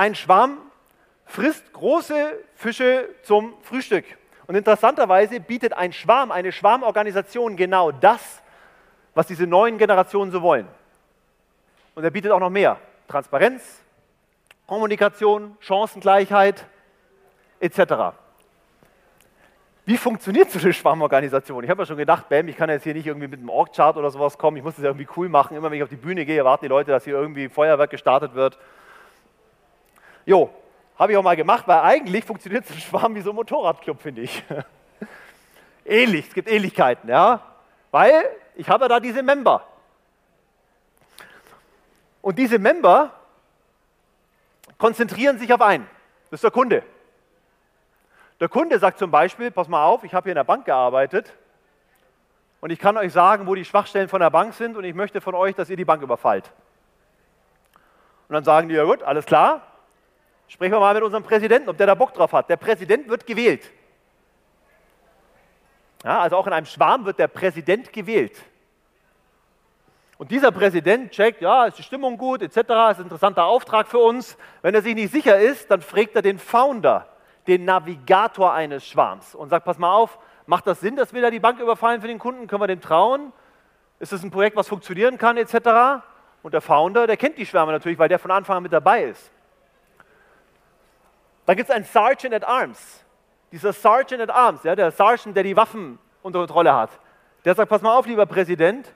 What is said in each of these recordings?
Ein Schwarm frisst große Fische zum Frühstück. Und interessanterweise bietet ein Schwarm, eine Schwarmorganisation genau das, was diese neuen Generationen so wollen. Und er bietet auch noch mehr. Transparenz, Kommunikation, Chancengleichheit etc. Wie funktioniert so eine Schwarmorganisation? Ich habe ja schon gedacht, Bam, ich kann jetzt hier nicht irgendwie mit einem Org-Chart oder sowas kommen. Ich muss das ja irgendwie cool machen. Immer wenn ich auf die Bühne gehe, warten die Leute, dass hier irgendwie Feuerwerk gestartet wird. Jo, habe ich auch mal gemacht, weil eigentlich funktioniert so ein Schwarm wie so ein Motorradclub, finde ich. Ähnlich, es gibt Ähnlichkeiten, ja. Weil ich habe ja da diese Member. Und diese Member konzentrieren sich auf einen. Das ist der Kunde. Der Kunde sagt zum Beispiel, pass mal auf, ich habe hier in der Bank gearbeitet und ich kann euch sagen, wo die Schwachstellen von der Bank sind und ich möchte von euch, dass ihr die Bank überfallt. Und dann sagen die, ja gut, alles klar, sprechen wir mal mit unserem Präsidenten, ob der da Bock drauf hat. Der Präsident wird gewählt. Ja, also auch in einem Schwarm wird der Präsident gewählt. Und dieser Präsident checkt, ja, ist die Stimmung gut, etc., ist ein interessanter Auftrag für uns. Wenn er sich nicht sicher ist, dann fragt er den Founder den Navigator eines Schwarms und sagt, pass mal auf, macht das Sinn, dass wir da die Bank überfallen für den Kunden? Können wir dem trauen? Ist das ein Projekt, was funktionieren kann, etc.? Und der Founder, der kennt die Schwärme natürlich, weil der von Anfang an mit dabei ist. Dann gibt es einen Sergeant at Arms. Dieser Sergeant at Arms, ja, der Sergeant, der die Waffen unter Kontrolle hat, der sagt, pass mal auf, lieber Präsident,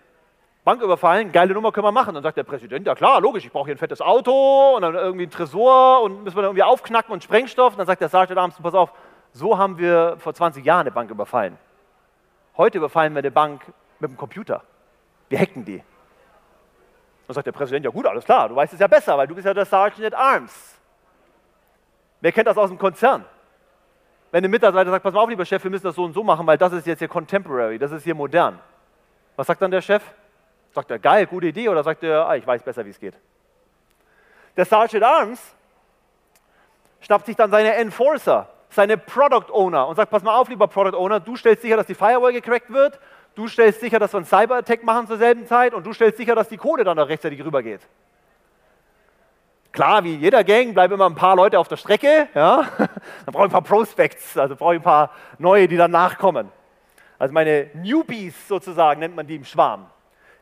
Bank überfallen, geile Nummer können wir machen. Dann sagt der Präsident, ja klar, logisch, ich brauche hier ein fettes Auto und dann irgendwie ein Tresor und müssen wir irgendwie aufknacken und Sprengstoff. Und dann sagt der Sergeant abends, pass auf, so haben wir vor 20 Jahren eine Bank überfallen. Heute überfallen wir eine Bank mit dem Computer. Wir hacken die. Dann sagt der Präsident, ja gut, alles klar, du weißt es ja besser, weil du bist ja der Sergeant at Arms. Wer kennt das aus dem Konzern? Wenn ein Mitarbeiter sagt, pass mal auf, lieber Chef, wir müssen das so und so machen, weil das ist jetzt hier contemporary, das ist hier modern. Was sagt dann der Chef? Sagt er, geil, gute Idee, oder sagt er, ah, ich weiß besser, wie es geht? Der Sergeant Arms schnappt sich dann seine Enforcer, seine Product Owner und sagt, pass mal auf, lieber Product Owner, du stellst sicher, dass die Firewall gecrackt wird, du stellst sicher, dass wir einen Cyber-Attack machen zur selben Zeit und du stellst sicher, dass die Kohle dann noch rechtzeitig rübergeht. Klar, wie jeder Gang bleiben immer ein paar Leute auf der Strecke, ja? dann brauche ich ein paar Prospects, also brauche ich ein paar neue, die dann nachkommen. Also meine Newbies sozusagen nennt man die im Schwarm.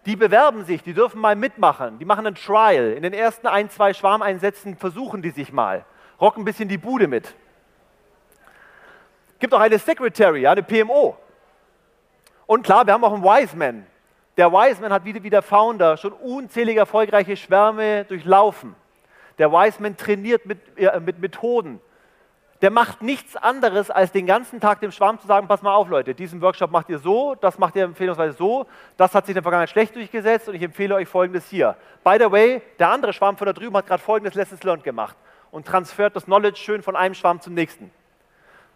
Die bewerben sich, die dürfen mal mitmachen, die machen ein Trial. In den ersten ein, zwei Schwarmeinsätzen versuchen die sich mal, rocken ein bisschen die Bude mit. Gibt auch eine Secretary, eine PMO. Und klar, wir haben auch einen Wiseman. Der Wiseman hat wie der Founder schon unzählige erfolgreiche Schwärme durchlaufen. Der Wiseman trainiert mit, äh, mit Methoden, der macht nichts anderes, als den ganzen Tag dem Schwarm zu sagen, pass mal auf Leute, diesen Workshop macht ihr so, das macht ihr empfehlungsweise so, das hat sich in der Vergangenheit schlecht durchgesetzt und ich empfehle euch folgendes hier. By the way, der andere Schwarm von da drüben hat gerade folgendes Lessons Learned gemacht und transfert das Knowledge schön von einem Schwarm zum nächsten.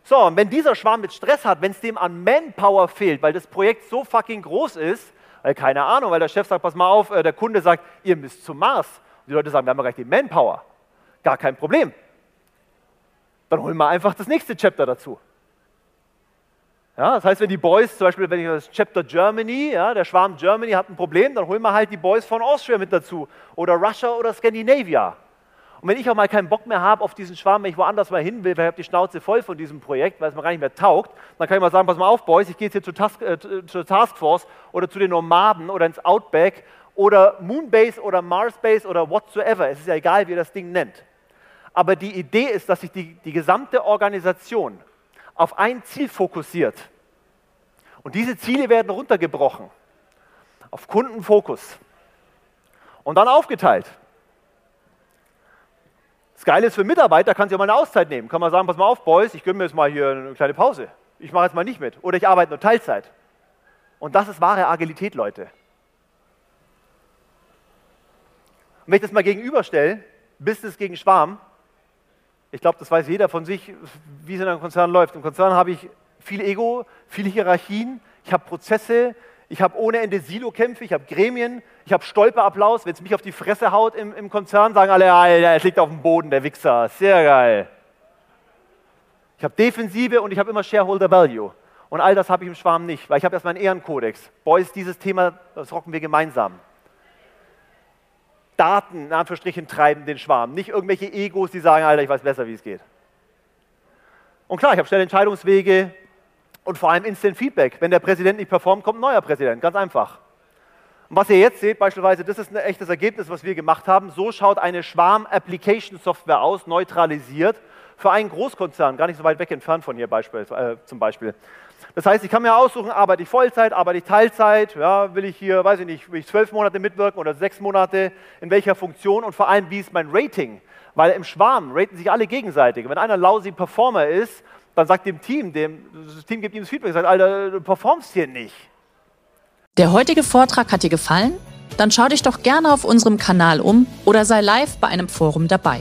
So, und wenn dieser Schwarm mit Stress hat, wenn es dem an Manpower fehlt, weil das Projekt so fucking groß ist, weil keine Ahnung, weil der Chef sagt, pass mal auf, äh, der Kunde sagt, ihr müsst zum Mars. Die Leute sagen, wir haben ja gleich die Manpower. Gar kein Problem dann holen wir einfach das nächste Chapter dazu. Ja, das heißt, wenn die Boys, zum Beispiel, wenn ich das Chapter Germany, ja, der Schwarm Germany hat ein Problem, dann holen wir halt die Boys von Austria mit dazu oder Russia oder Scandinavia. Und wenn ich auch mal keinen Bock mehr habe auf diesen Schwarm, wenn ich woanders mal hin will, weil ich habe die Schnauze voll von diesem Projekt, weil es mir gar nicht mehr taugt, dann kann ich mal sagen, pass mal auf, Boys, ich gehe jetzt hier zur, Task, äh, zur Taskforce oder zu den Nomaden oder ins Outback oder Moonbase oder Marsbase oder whatsoever. Es ist ja egal, wie ihr das Ding nennt. Aber die Idee ist, dass sich die, die gesamte Organisation auf ein Ziel fokussiert. Und diese Ziele werden runtergebrochen auf Kundenfokus und dann aufgeteilt. Das Geile ist für Mitarbeiter, kann sich auch mal eine Auszeit nehmen. Kann man sagen, pass mal auf, Boys, ich gönne mir jetzt mal hier eine kleine Pause. Ich mache jetzt mal nicht mit. Oder ich arbeite nur Teilzeit. Und das ist wahre Agilität, Leute. Und wenn ich das mal gegenüberstelle, Business gegen Schwarm. Ich glaube, das weiß jeder von sich, wie es in einem Konzern läuft. Im Konzern habe ich viel Ego, viele Hierarchien, ich habe Prozesse, ich habe ohne Ende Silo-Kämpfe, ich habe Gremien, ich habe Stolperapplaus. Wenn es mich auf die Fresse haut im, im Konzern, sagen alle, Alter, es liegt auf dem Boden, der Wichser. Sehr geil. Ich habe Defensive und ich habe immer Shareholder Value. Und all das habe ich im Schwarm nicht, weil ich habe erstmal einen Ehrenkodex. Boys, dieses Thema, das rocken wir gemeinsam. Daten, in Anführungsstrichen, treiben den Schwarm. Nicht irgendwelche Egos, die sagen, Alter, ich weiß besser, wie es geht. Und klar, ich habe schnelle Entscheidungswege und vor allem Instant Feedback. Wenn der Präsident nicht performt, kommt ein neuer Präsident. Ganz einfach. Und was ihr jetzt seht, beispielsweise, das ist ein echtes Ergebnis, was wir gemacht haben. So schaut eine Schwarm-Application-Software aus, neutralisiert, für einen Großkonzern, gar nicht so weit weg entfernt von hier Beispiel, äh, zum Beispiel. Das heißt, ich kann mir aussuchen, arbeite ich Vollzeit, arbeite ich Teilzeit, ja, will ich hier, weiß ich nicht, will ich zwölf Monate mitwirken oder sechs Monate, in welcher Funktion und vor allem, wie ist mein Rating? Weil im Schwarm raten sich alle gegenseitig. Wenn einer lousy Performer ist, dann sagt dem Team, dem, das Team gibt ihm das Feedback, sagt, Alter, du performst hier nicht. Der heutige Vortrag hat dir gefallen? Dann schau dich doch gerne auf unserem Kanal um oder sei live bei einem Forum dabei.